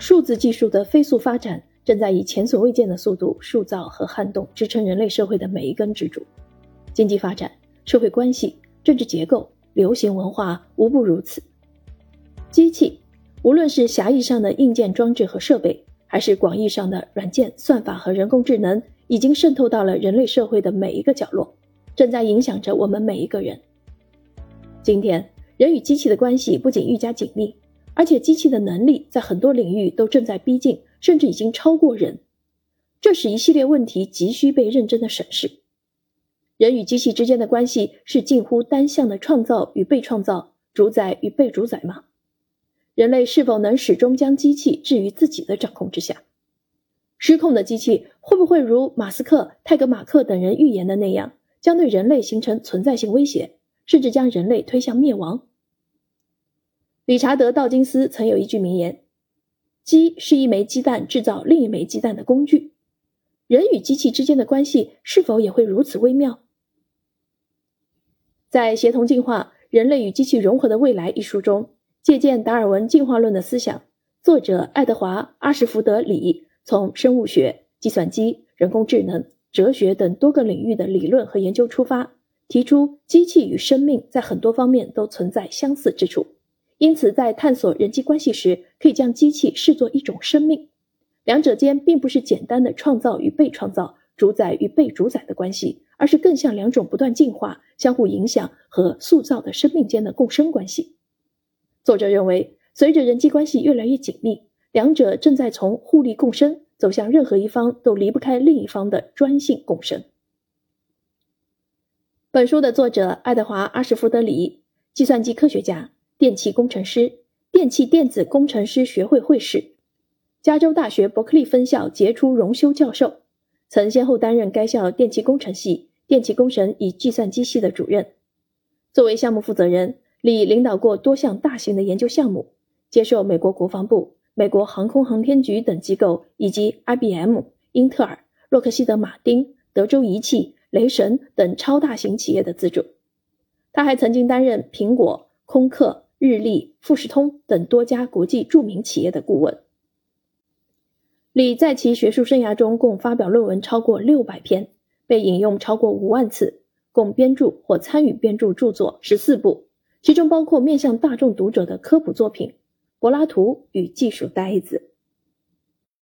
数字技术的飞速发展正在以前所未见的速度塑造和撼动支撑人类社会的每一根支柱。经济发展、社会关系、政治结构、流行文化无不如此。机器，无论是狭义上的硬件装置和设备，还是广义上的软件、算法和人工智能，已经渗透到了人类社会的每一个角落，正在影响着我们每一个人。今天，人与机器的关系不仅愈加紧密。而且，机器的能力在很多领域都正在逼近，甚至已经超过人。这使一系列问题急需被认真的审视。人与机器之间的关系是近乎单向的创造与被创造、主宰与被主宰吗？人类是否能始终将机器置于自己的掌控之下？失控的机器会不会如马斯克、泰格马克等人预言的那样，将对人类形成存在性威胁，甚至将人类推向灭亡？理查德·道金斯曾有一句名言：“鸡是一枚鸡蛋制造另一枚鸡蛋的工具。”人与机器之间的关系是否也会如此微妙？在《协同进化：人类与机器融合的未来》一书中，借鉴达尔文进化论的思想，作者爱德华·阿什福德·里从生物学、计算机、人工智能、哲学等多个领域的理论和研究出发，提出机器与生命在很多方面都存在相似之处。因此，在探索人际关系时，可以将机器视作一种生命，两者间并不是简单的创造与被创造、主宰与被主宰的关系，而是更像两种不断进化、相互影响和塑造的生命间的共生关系。作者认为，随着人际关系越来越紧密，两者正在从互利共生走向任何一方都离不开另一方的专性共生。本书的作者爱德华·阿什福德里，计算机科学家。电气工程师、电气电子工程师学会会士，加州大学伯克利分校杰出荣休教授，曾先后担任该校电气工程系、电气工程与计算机系的主任。作为项目负责人，李领导过多项大型的研究项目，接受美国国防部、美国航空航天局等机构以及 IBM、英特尔、洛克希德马丁、德州仪器、雷神等超大型企业的资助。他还曾经担任苹果、空客。日立、富士通等多家国际著名企业的顾问。李在其学术生涯中共发表论文超过六百篇，被引用超过五万次，共编著或参与编著著作十四部，其中包括面向大众读者的科普作品《柏拉图与技术呆子》。